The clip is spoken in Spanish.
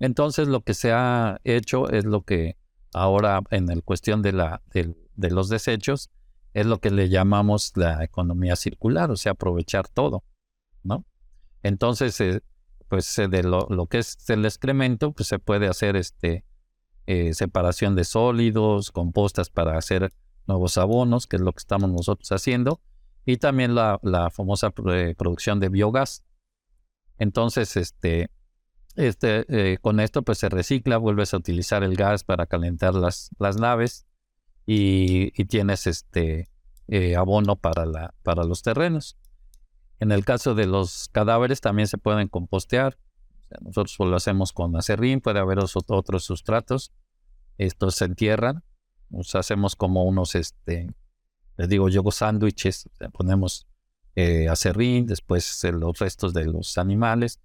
Entonces lo que se ha hecho es lo que ahora en el cuestión de, la, de, los desechos es lo que le llamamos la economía circular, o sea, aprovechar todo, ¿no? Entonces, eh, pues eh, de lo, que es el excremento, pues se puede hacer este eh, separación de sólidos, compostas para hacer nuevos abonos, que es lo que estamos nosotros haciendo, y también la, la famosa producción de biogás. Entonces, este, este, eh, con esto pues se recicla, vuelves a utilizar el gas para calentar las, las naves y, tienes este eh, abono para, la, para los terrenos. En el caso de los cadáveres también se pueden compostear. nosotros lo hacemos con acerrín, puede haber otros sustratos. Estos se entierran. Hacemos como unos, este, les digo yo, sándwiches. ponemos eh, acerrín, después los restos de los animales